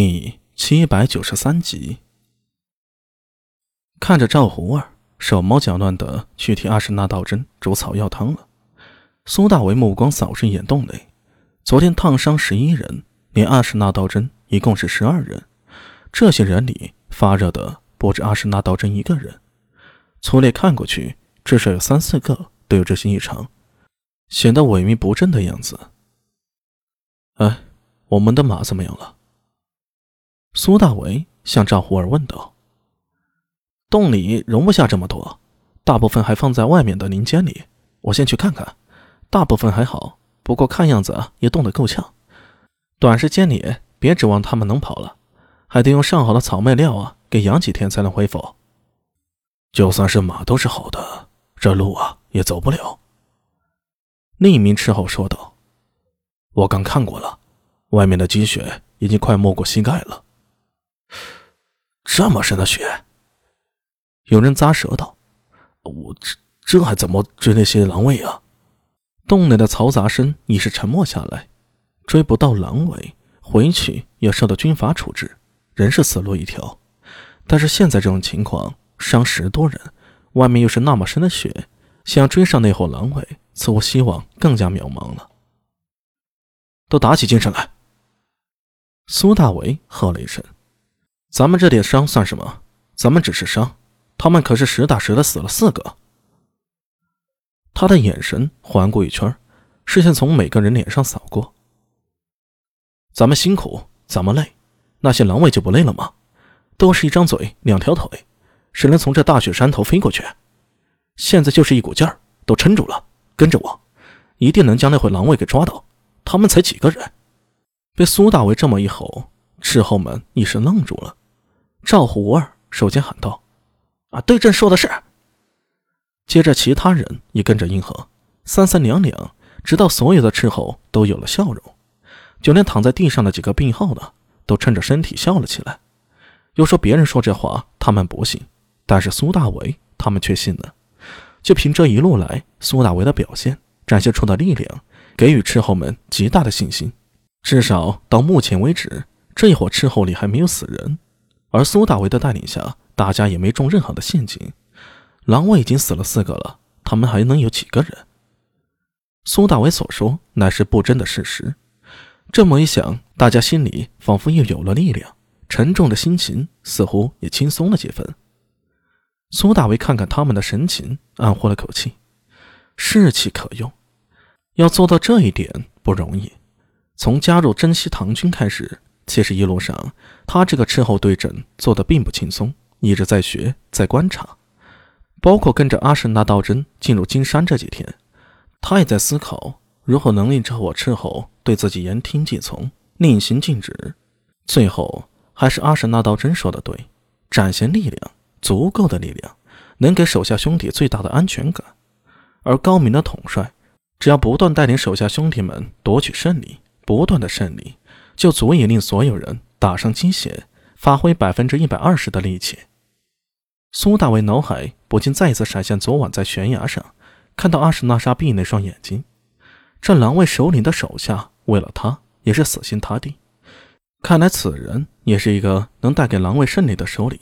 第七百九十三集，看着赵胡儿手忙脚乱的去替阿什纳道真煮草药汤了，苏大为目光扫视一眼洞内，昨天烫伤十一人，连阿什纳道真一共是十二人，这些人里发热的不止阿什纳道真一个人，粗略看过去，至少有三四个都有这些异常，显得萎靡不振的样子。哎，我们的马怎么样了？苏大为向赵胡儿问道：“洞里容不下这么多，大部分还放在外面的林间里。我先去看看。大部分还好，不过看样子也冻得够呛。短时间里别指望他们能跑了，还得用上好的草麦料啊，给养几天才能恢复。就算是马都是好的，这路啊也走不了。”另一名斥候说道：“我刚看过了，外面的积雪已经快没过膝盖了。”这么深的雪，有人咂舌道：“我这这还怎么追那些狼尾啊？”洞内的嘈杂声已是沉默下来。追不到狼尾，回去要受到军法处置，人是死路一条。但是现在这种情况，伤十多人，外面又是那么深的雪，想要追上那伙狼尾，似乎希望更加渺茫了。都打起精神来！苏大为喝了一声。咱们这点伤算什么？咱们只是伤，他们可是实打实的死了四个。他的眼神环顾一圈，视线从每个人脸上扫过。咱们辛苦，咱们累，那些狼卫就不累了吗？都是一张嘴，两条腿，谁能从这大雪山头飞过去？现在就是一股劲儿，都撑住了，跟着我，一定能将那伙狼卫给抓到。他们才几个人？被苏大为这么一吼，斥候们一时愣住了。赵胡儿首先喊道：“啊，对朕说的是。”接着其他人也跟着应和，三三两两，直到所有的斥候都有了笑容，就连躺在地上的几个病号呢，都趁着身体笑了起来。又说别人说这话他们不信，但是苏大为他们却信了。就凭这一路来苏大为的表现展现出的力量，给予斥候们极大的信心。至少到目前为止，这一伙斥候里还没有死人。而苏大为的带领下，大家也没中任何的陷阱。狼卫已经死了四个了，他们还能有几个人？苏大为所说乃是不争的事实。这么一想，大家心里仿佛又有了力量，沉重的心情似乎也轻松了几分。苏大为看看他们的神情，暗呼了口气：士气可用。要做到这一点不容易。从加入珍稀唐军开始。其实一路上，他这个斥候对阵做的并不轻松，一直在学，在观察。包括跟着阿什纳道真进入金山这几天，他也在思考如何能令这伙斥候对自己言听计从，令行禁止。最后，还是阿什纳道真说的对：展现力量，足够的力量，能给手下兄弟最大的安全感。而高明的统帅，只要不断带领手下兄弟们夺取胜利，不断的胜利。就足以令所有人打上鸡血，发挥百分之一百二十的力气。苏大为脑海不禁再次闪现昨晚在悬崖上看到阿什纳沙碧那双眼睛。这狼卫首领的手下为了他也是死心塌地。看来此人也是一个能带给狼卫胜利的首领。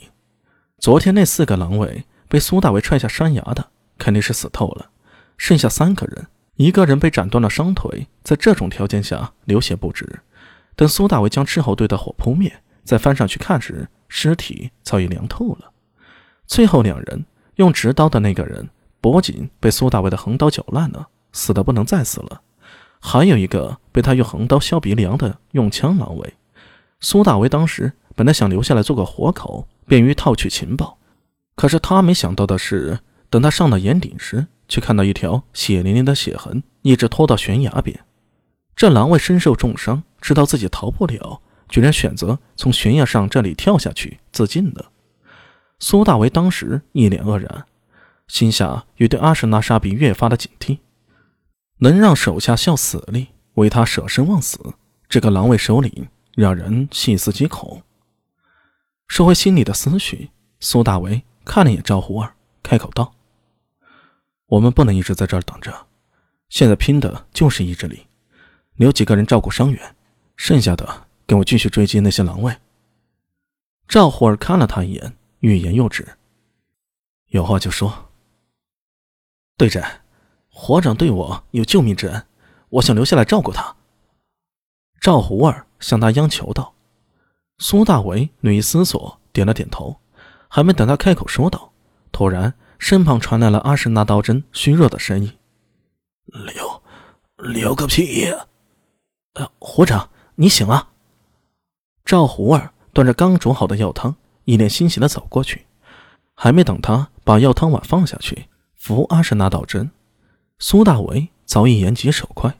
昨天那四个狼卫被苏大为踹下山崖的肯定是死透了，剩下三个人，一个人被斩断了双腿，在这种条件下流血不止。等苏大为将斥候队的火扑灭，再翻上去看时，尸体早已凉透了。最后两人用直刀的那个人脖颈被苏大为的横刀绞烂了，死的不能再死了。还有一个被他用横刀削鼻梁的用枪狼尾。苏大为当时本来想留下来做个活口，便于套取情报，可是他没想到的是，等他上到岩顶时，却看到一条血淋淋的血痕一直拖到悬崖边。这狼卫身受重伤。知道自己逃不了，居然选择从悬崖上这里跳下去自尽了。苏大为当时一脸愕然，心下也对阿什纳沙比越发的警惕。能让手下效死力，为他舍生忘死，这个狼卫首领让人细思极恐。收回心里的思绪，苏大为看了一眼赵胡儿，开口道：“我们不能一直在这儿等着，现在拼的就是意志力，留几个人照顾伤员。”剩下的跟我继续追击那些狼卫，赵虎儿看了他一眼，欲言又止。有话就说。队长，火长对我有救命之恩，我想留下来照顾他。赵虎儿向他央求道。苏大为略一思索，点了点头。还没等他开口说道，突然身旁传来了阿什纳道真虚弱的声音：“留，留个屁！”呃，火长，你醒了。赵虎儿端着刚煮好的药汤，一脸欣喜的走过去。还没等他把药汤碗放下去，扶阿什纳道真，苏大为早已眼疾手快，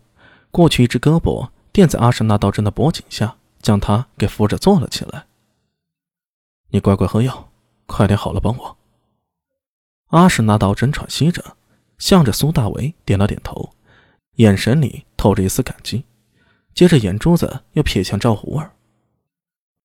过去一只胳膊垫在阿什纳道真的脖颈下，将他给扶着坐了起来。你乖乖喝药。快点好了，帮我。阿什纳道真喘息着，向着苏大为点了点头，眼神里透着一丝感激，接着眼珠子又瞥向赵虎儿。